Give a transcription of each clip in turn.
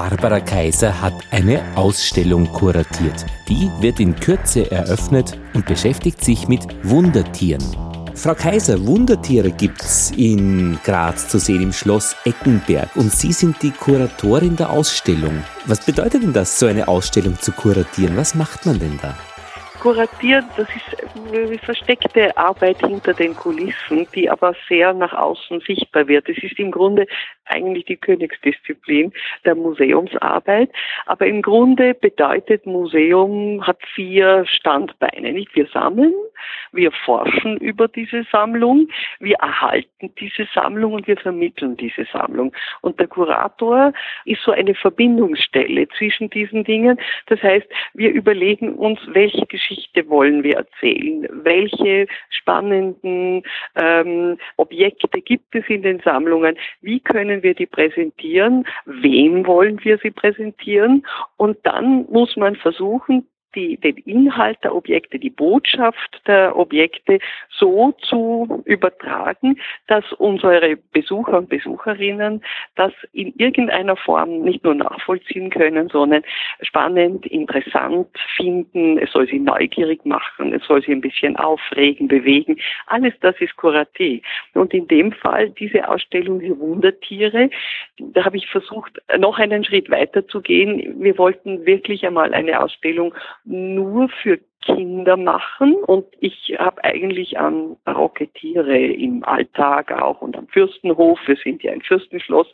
Barbara Kaiser hat eine Ausstellung kuratiert. Die wird in Kürze eröffnet und beschäftigt sich mit Wundertieren. Frau Kaiser, Wundertiere gibt's in Graz zu sehen im Schloss Eckenberg und Sie sind die Kuratorin der Ausstellung. Was bedeutet denn das, so eine Ausstellung zu kuratieren? Was macht man denn da? kuratieren, das ist eine versteckte Arbeit hinter den Kulissen, die aber sehr nach außen sichtbar wird. Es ist im Grunde eigentlich die Königsdisziplin der Museumsarbeit. Aber im Grunde bedeutet Museum hat vier Standbeine. Nicht? Wir sammeln, wir forschen über diese Sammlung, wir erhalten diese Sammlung und wir vermitteln diese Sammlung. Und der Kurator ist so eine Verbindungsstelle zwischen diesen Dingen. Das heißt, wir überlegen uns, welche Geschichte wollen wir erzählen, welche spannenden ähm, Objekte gibt es in den Sammlungen, wie können wir die präsentieren? Wem wollen wir sie präsentieren? Und dann muss man versuchen, die, den Inhalt der Objekte, die Botschaft der Objekte so zu übertragen, dass unsere Besucher und Besucherinnen das in irgendeiner Form nicht nur nachvollziehen können, sondern spannend, interessant finden. Es soll sie neugierig machen, es soll sie ein bisschen aufregen, bewegen. Alles das ist Kuraté. Und in dem Fall diese Ausstellung die Wundertiere, da habe ich versucht, noch einen Schritt weiter zu gehen. Wir wollten wirklich einmal eine Ausstellung nur für Kinder machen. Und ich habe eigentlich an barocke Tiere im Alltag auch und am Fürstenhof, wir sind ja ein Fürstenschloss.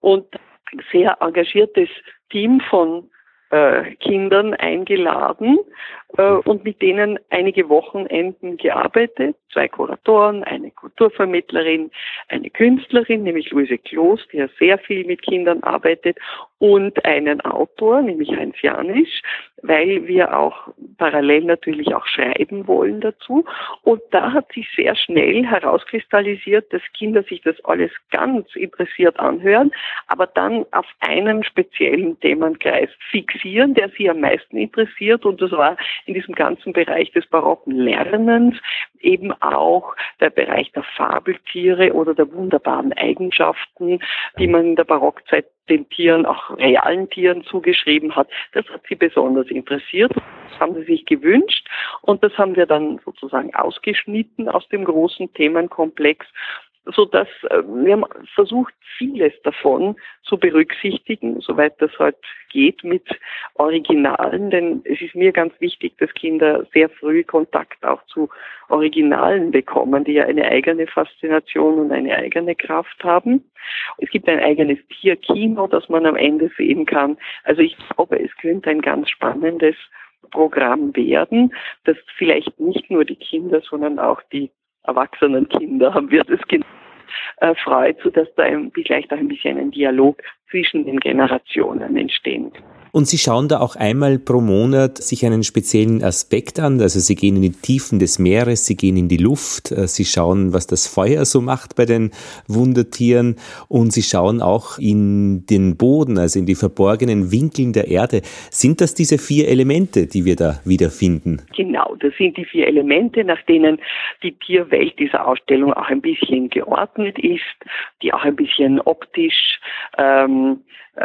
Und ein sehr engagiertes Team von äh, Kindern eingeladen äh, und mit denen einige Wochenenden gearbeitet. Zwei Kuratoren, eine Kulturvermittlerin, eine Künstlerin, nämlich Luise Kloß, die ja sehr viel mit Kindern arbeitet, und einen Autor, nämlich Heinz Janisch, weil wir auch parallel natürlich auch schreiben wollen dazu. Und da hat sich sehr schnell herauskristallisiert, dass Kinder sich das alles ganz interessiert anhören, aber dann auf einen speziellen Themenkreis fixieren, der sie am meisten interessiert. Und das war in diesem ganzen Bereich des barocken Lernens eben auch der Bereich der Fabeltiere oder der wunderbaren Eigenschaften, die man in der Barockzeit den Tieren, auch realen Tieren zugeschrieben hat. Das hat sie besonders interessiert. Das haben sie sich gewünscht und das haben wir dann sozusagen ausgeschnitten aus dem großen Themenkomplex so dass äh, wir haben versucht, vieles davon zu berücksichtigen, soweit das halt geht mit Originalen, denn es ist mir ganz wichtig, dass Kinder sehr früh Kontakt auch zu Originalen bekommen, die ja eine eigene Faszination und eine eigene Kraft haben. Es gibt ein eigenes Tierkino, das man am Ende sehen kann. Also ich glaube, es könnte ein ganz spannendes Programm werden, das vielleicht nicht nur die Kinder, sondern auch die erwachsenen Kinder haben wir das genannt, äh, freut, sodass da ein, vielleicht auch ein bisschen ein Dialog zwischen den Generationen entstehen. Und Sie schauen da auch einmal pro Monat sich einen speziellen Aspekt an. Also Sie gehen in die Tiefen des Meeres, Sie gehen in die Luft, äh, Sie schauen, was das Feuer so macht bei den Wundertieren und Sie schauen auch in den Boden, also in die verborgenen Winkeln der Erde. Sind das diese vier Elemente, die wir da wiederfinden? Genau, das sind die vier Elemente, nach denen die Tierwelt dieser Ausstellung auch ein bisschen geordnet ist, die auch ein bisschen optisch ähm, äh,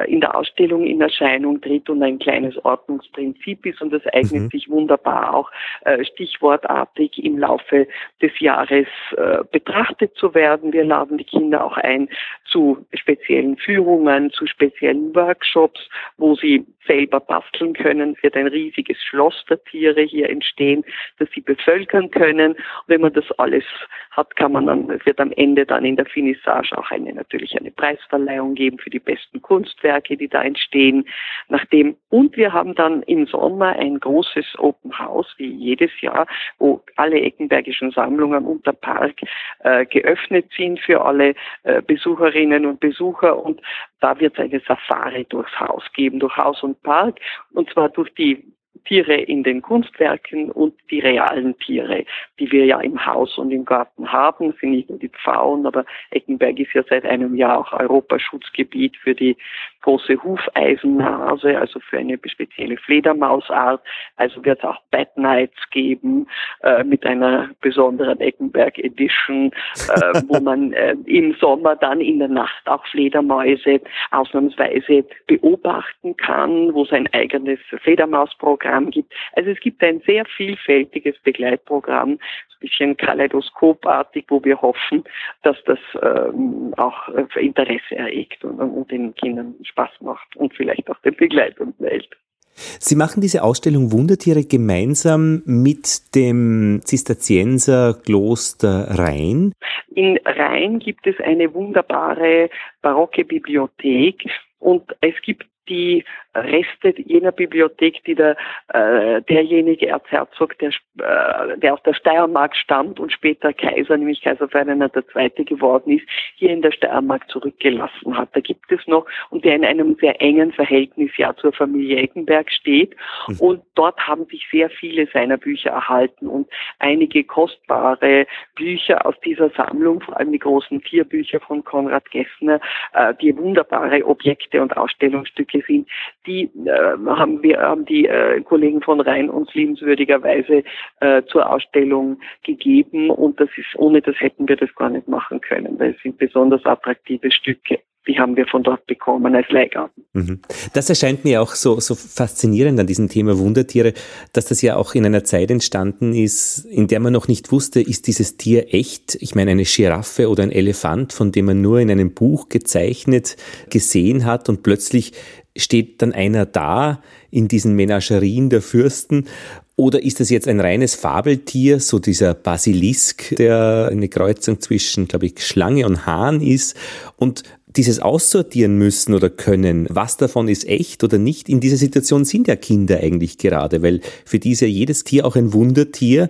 in der Ausstellung in Erscheinung tritt und ein kleines Ordnungsprinzip ist und das eignet mhm. sich wunderbar auch äh, stichwortartig im Laufe des Jahres äh, betrachtet zu werden. Wir laden die Kinder auch ein zu speziellen Führungen, zu speziellen Workshops, wo sie selber basteln können. Es wird ein riesiges Schloss der Tiere hier entstehen, das sie bevölkern können. Und wenn man das alles hat, kann man dann, es wird am Ende dann in der Finissage auch eine, natürlich eine Preisverleihung geben für die besten Kunstwerke, die da entstehen. Nachdem, und wir haben dann im Sommer ein großes Open House, wie jedes Jahr, wo alle eckenbergischen Sammlungen und der Park äh, geöffnet sind für alle äh, Besucherinnen und Besucher. Und da wird es eine Safari durchs Haus geben, durch Haus und Park, und zwar durch die Tiere in den Kunstwerken und die realen Tiere, die wir ja im Haus und im Garten haben, sind nicht nur die Pfauen, aber Eckenberg ist ja seit einem Jahr auch Europaschutzgebiet für die große Hufeisennase, also für eine spezielle Fledermausart. Also wird es auch Bad Nights geben äh, mit einer besonderen Eckenberg Edition, äh, wo man äh, im Sommer dann in der Nacht auch Fledermäuse ausnahmsweise beobachten kann, wo es ein eigenes Fledermausprogramm gibt. Also es gibt ein sehr vielfältiges Begleitprogramm, ein bisschen kaleidoskopartig, wo wir hoffen, dass das ähm, auch Interesse erregt und, und den Kindern Spaß macht und vielleicht auch den Begleitern Welt. Sie machen diese Ausstellung Wundertiere gemeinsam mit dem Zisterzienserkloster Rhein. In Rhein gibt es eine wunderbare barocke Bibliothek und es gibt die Reste jener Bibliothek, die der, äh, derjenige Erzherzog, der, äh, der aus der Steiermark stammt und später Kaiser, nämlich Kaiser Ferdinand II. geworden ist, hier in der Steiermark zurückgelassen hat. Da gibt es noch, und der in einem sehr engen Verhältnis ja zur Familie Eckenberg steht. Mhm. Und dort haben sich sehr viele seiner Bücher erhalten und einige kostbare Bücher aus dieser Sammlung, vor allem die großen Tierbücher von Konrad Gessner, äh, die wunderbare Objekte und Ausstellungsstücke sind, die äh, haben wir haben die äh, Kollegen von Rhein uns liebenswürdigerweise äh, zur Ausstellung gegeben und das ist ohne das hätten wir das gar nicht machen können, weil es sind besonders attraktive Stücke. Die haben wir von dort bekommen als Leihgaben. Mhm. Das erscheint mir auch so, so faszinierend an diesem Thema Wundertiere, dass das ja auch in einer Zeit entstanden ist, in der man noch nicht wusste, ist dieses Tier echt? Ich meine, eine Giraffe oder ein Elefant, von dem man nur in einem Buch gezeichnet gesehen hat und plötzlich steht dann einer da in diesen Menagerien der Fürsten? Oder ist das jetzt ein reines Fabeltier, so dieser Basilisk, der eine Kreuzung zwischen, glaube ich, Schlange und Hahn ist? Und dieses aussortieren müssen oder können, was davon ist echt oder nicht, in dieser Situation sind ja Kinder eigentlich gerade, weil für die ist ja jedes Tier auch ein Wundertier.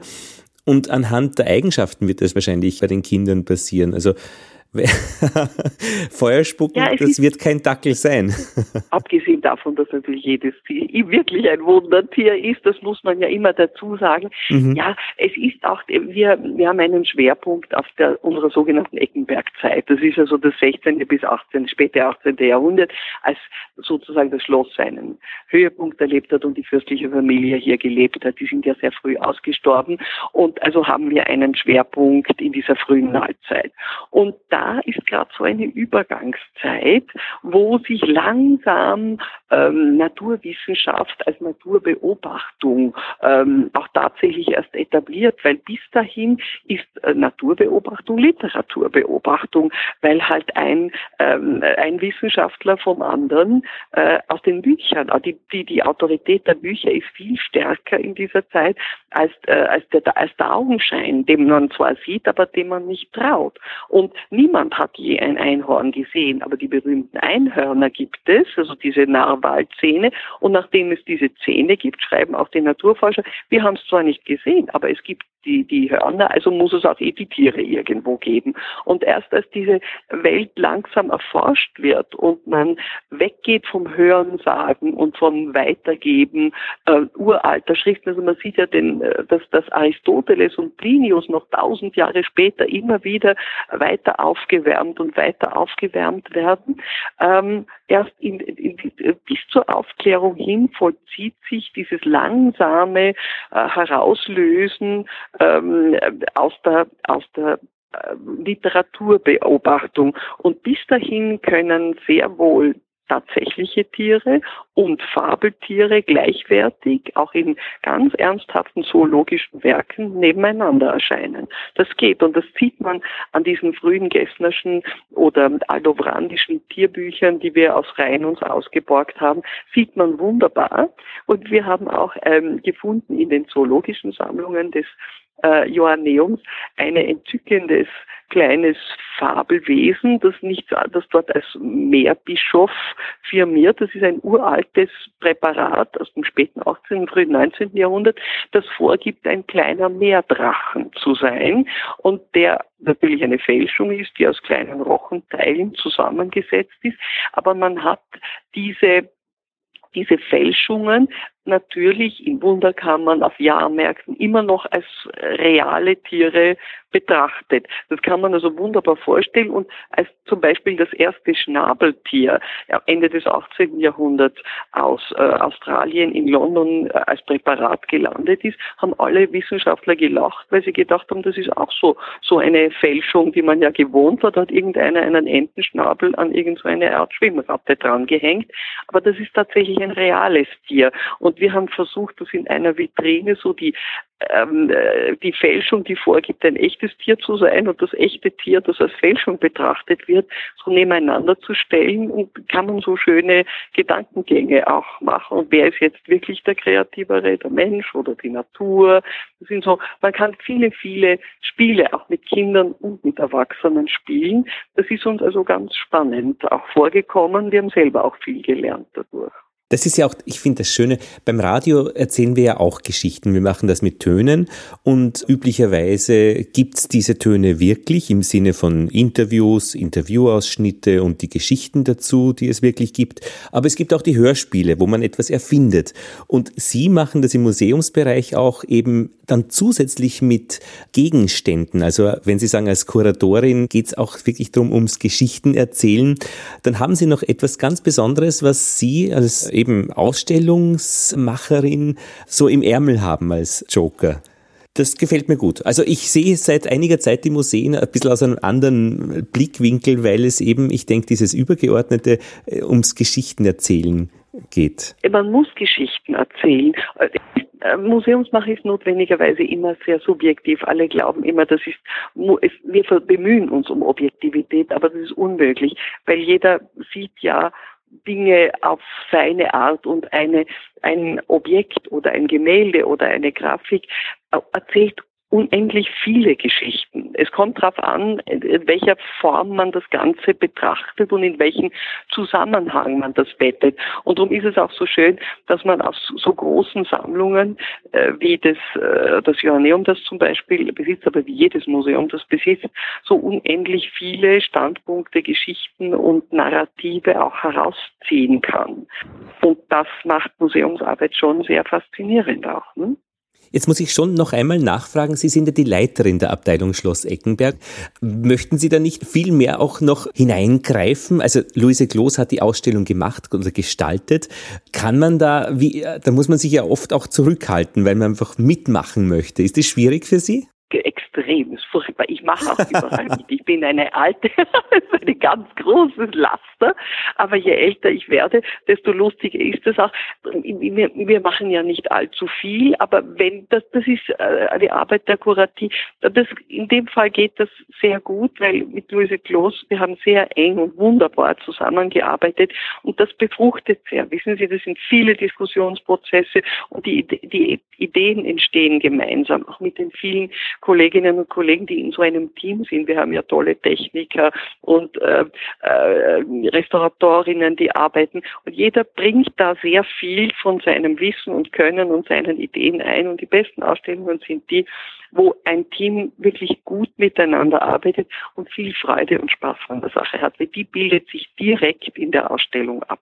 Und anhand der Eigenschaften wird das wahrscheinlich bei den Kindern passieren. Also Feuer spucken, ja, das wird kein Dackel sein. Abgesehen davon, dass natürlich jedes Tier wirklich ein Wundertier ist, das muss man ja immer dazu sagen. Mhm. Ja, es ist auch, wir, wir haben einen Schwerpunkt auf der, unserer sogenannten Eckenbergzeit. Das ist also das 16. bis 18., späte 18. Jahrhundert, als sozusagen das Schloss seinen Höhepunkt erlebt hat und die fürstliche Familie hier gelebt hat. Die sind ja sehr früh ausgestorben und also haben wir einen Schwerpunkt in dieser frühen Neuzeit. Und da da ist gerade so eine Übergangszeit, wo sich langsam ähm, Naturwissenschaft als Naturbeobachtung ähm, auch tatsächlich erst etabliert, weil bis dahin ist äh, Naturbeobachtung Literaturbeobachtung, weil halt ein, ähm, ein Wissenschaftler vom anderen äh, aus den Büchern, äh, die, die, die Autorität der Bücher ist viel stärker in dieser Zeit als, äh, als, der, als der Augenschein, dem man zwar sieht, aber dem man nicht traut. Und niemand Niemand hat je ein Einhorn gesehen, aber die berühmten Einhörner gibt es, also diese Narwalzähne. Und nachdem es diese Zähne gibt, schreiben auch die Naturforscher, wir haben es zwar nicht gesehen, aber es gibt die, die Hörner, also muss es auch eh die Tiere irgendwo geben. Und erst als diese Welt langsam erforscht wird und man weggeht vom Hörensagen und vom Weitergeben äh, uralter Schriften, also man sieht ja, den, äh, dass, dass Aristoteles und Plinius noch tausend Jahre später immer wieder weiter aufgewärmt und weiter aufgewärmt werden, ähm, erst in, in, bis zur Aufklärung hin vollzieht sich dieses langsame äh, Herauslösen ähm, aus der, aus der äh, Literaturbeobachtung. Und bis dahin können sehr wohl tatsächliche Tiere und Fabeltiere gleichwertig auch in ganz ernsthaften zoologischen Werken nebeneinander erscheinen. Das geht und das sieht man an diesen frühen Gessnerschen oder aldovrandischen Tierbüchern, die wir aus Rhein uns ausgeborgt haben, sieht man wunderbar. Und wir haben auch ähm, gefunden in den zoologischen Sammlungen des äh, Joanneums ein entzückendes kleines Fabelwesen, das nicht, das dort als Meerbischof firmiert. Das ist ein uraltes Präparat aus dem späten 18., frühen 19. Jahrhundert, das vorgibt, ein kleiner Meerdrachen zu sein und der natürlich eine Fälschung ist, die aus kleinen Rochenteilen zusammengesetzt ist. Aber man hat diese diese Fälschungen natürlich in Wunderkammern, auf Jahrmärkten immer noch als reale Tiere betrachtet. Das kann man also wunderbar vorstellen und als zum Beispiel das erste Schnabeltier Ende des 18. Jahrhunderts aus äh, Australien in London äh, als Präparat gelandet ist, haben alle Wissenschaftler gelacht, weil sie gedacht haben, das ist auch so, so eine Fälschung, die man ja gewohnt. Da hat irgendeiner einen Entenschnabel an irgendeine Art Schwimmratte dran gehängt. Aber das ist tatsächlich ein reales Tier. Und wir haben versucht, das in einer Vitrine so die ähm, äh, die Fälschung, die vorgibt, ein echtes Tier zu sein und das echte Tier, das als Fälschung betrachtet wird, so nebeneinander zu stellen und kann man so schöne Gedankengänge auch machen. Und wer ist jetzt wirklich der Kreativere, der Mensch oder die Natur? Das sind so, man kann viele, viele Spiele auch mit Kindern und mit Erwachsenen spielen. Das ist uns also ganz spannend auch vorgekommen. Wir haben selber auch viel gelernt dadurch. Das ist ja auch, ich finde das Schöne, beim Radio erzählen wir ja auch Geschichten. Wir machen das mit Tönen und üblicherweise gibt's diese Töne wirklich im Sinne von Interviews, Interviewausschnitte und die Geschichten dazu, die es wirklich gibt. Aber es gibt auch die Hörspiele, wo man etwas erfindet. Und Sie machen das im Museumsbereich auch eben dann zusätzlich mit Gegenständen. Also wenn Sie sagen, als Kuratorin geht's auch wirklich darum, ums Geschichten erzählen, dann haben Sie noch etwas ganz Besonderes, was Sie als eben Ausstellungsmacherin so im Ärmel haben als Joker. Das gefällt mir gut. Also ich sehe seit einiger Zeit die Museen ein bisschen aus einem anderen Blickwinkel, weil es eben, ich denke, dieses Übergeordnete äh, ums Geschichtenerzählen geht. Man muss Geschichten erzählen. Äh, Museumsmache ist notwendigerweise immer sehr subjektiv. Alle glauben immer, das ist, wir bemühen uns um Objektivität, aber das ist unmöglich, weil jeder sieht ja Dinge auf seine Art und eine, ein Objekt oder ein Gemälde oder eine Grafik erzählt unendlich viele Geschichten. Es kommt darauf an, in welcher Form man das Ganze betrachtet und in welchem Zusammenhang man das bettet. Und darum ist es auch so schön, dass man aus so großen Sammlungen äh, wie das, äh, das Joanneum, das zum Beispiel besitzt, aber wie jedes Museum das besitzt, so unendlich viele Standpunkte, Geschichten und Narrative auch herausziehen kann. Und das macht Museumsarbeit schon sehr faszinierend auch. Ne? Jetzt muss ich schon noch einmal nachfragen, Sie sind ja die Leiterin der Abteilung Schloss Eckenberg. Möchten Sie da nicht viel mehr auch noch hineingreifen? Also Luise Kloß hat die Ausstellung gemacht oder gestaltet. Kann man da, wie, da muss man sich ja oft auch zurückhalten, weil man einfach mitmachen möchte. Ist das schwierig für Sie? Extrem, ist furchtbar. Ich mache auch überall mit. Ich bin eine alte, eine ganz große Laster, aber je älter ich werde, desto lustiger ist es auch. Wir, wir, machen ja nicht allzu viel, aber wenn das, das ist äh, die Arbeit der Kuratie. Das, in dem Fall geht das sehr gut, weil mit Luise Kloß, wir haben sehr eng und wunderbar zusammengearbeitet und das befruchtet sehr. Wissen Sie, das sind viele Diskussionsprozesse und die, die Ideen entstehen gemeinsam, auch mit den vielen Kolleginnen und Kollegen, die in so einem Team sind. Wir haben ja tolle Techniker und äh, äh, Restauratorinnen, die arbeiten. Und jeder bringt da sehr viel von seinem Wissen und Können und seinen Ideen ein. Und die besten Ausstellungen sind die, wo ein Team wirklich gut miteinander arbeitet und viel Freude und Spaß von der Sache hat. Weil die bildet sich direkt in der Ausstellung ab.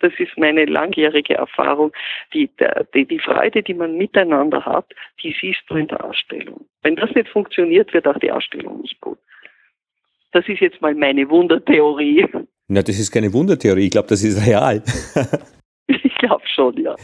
Das ist meine langjährige Erfahrung. Die, die, die Freude, die man miteinander hat, die siehst du in der Ausstellung. Wenn das nicht funktioniert, wird auch die Ausstellung nicht gut. Das ist jetzt mal meine Wundertheorie. Na, das ist keine Wundertheorie. Ich glaube, das ist real. glaube schon, ja.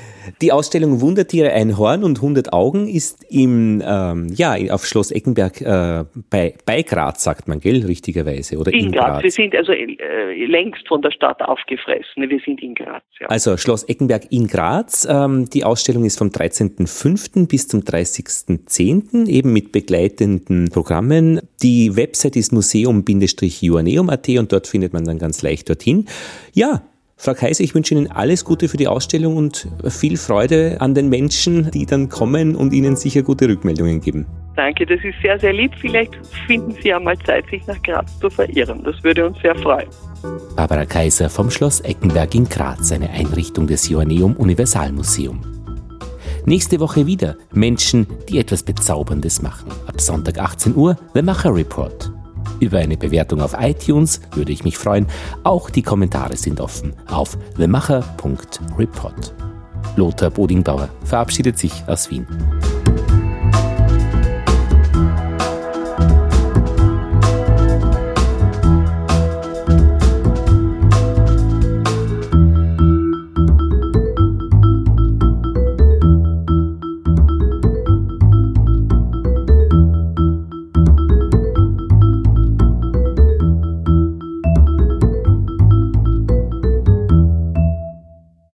Die Ausstellung Wundertiere ein Horn und 100 Augen ist im, ähm, ja, auf Schloss Eckenberg äh, bei, bei Graz, sagt man, gell, richtigerweise? Oder in, in Graz. Graz. Wir sind also äh, längst von der Stadt aufgefressen. Wir sind in Graz, ja. Also Schloss Eckenberg in Graz. Ähm, die Ausstellung ist vom 13.05. bis zum 30.10. eben mit begleitenden Programmen. Die Website ist museum-juaneum.at und dort findet man dann ganz leicht dorthin. Ja, Frau Kaiser, ich wünsche Ihnen alles Gute für die Ausstellung und viel Freude an den Menschen, die dann kommen und Ihnen sicher gute Rückmeldungen geben. Danke, das ist sehr, sehr lieb. Vielleicht finden Sie ja mal Zeit, sich nach Graz zu verirren. Das würde uns sehr freuen. Barbara Kaiser vom Schloss Eckenberg in Graz, eine Einrichtung des Joanneum Universalmuseum. Nächste Woche wieder Menschen, die etwas Bezauberndes machen. Ab Sonntag 18 Uhr The Macher Report. Über eine Bewertung auf iTunes würde ich mich freuen. Auch die Kommentare sind offen auf themacher.report. Lothar Bodingbauer verabschiedet sich aus Wien.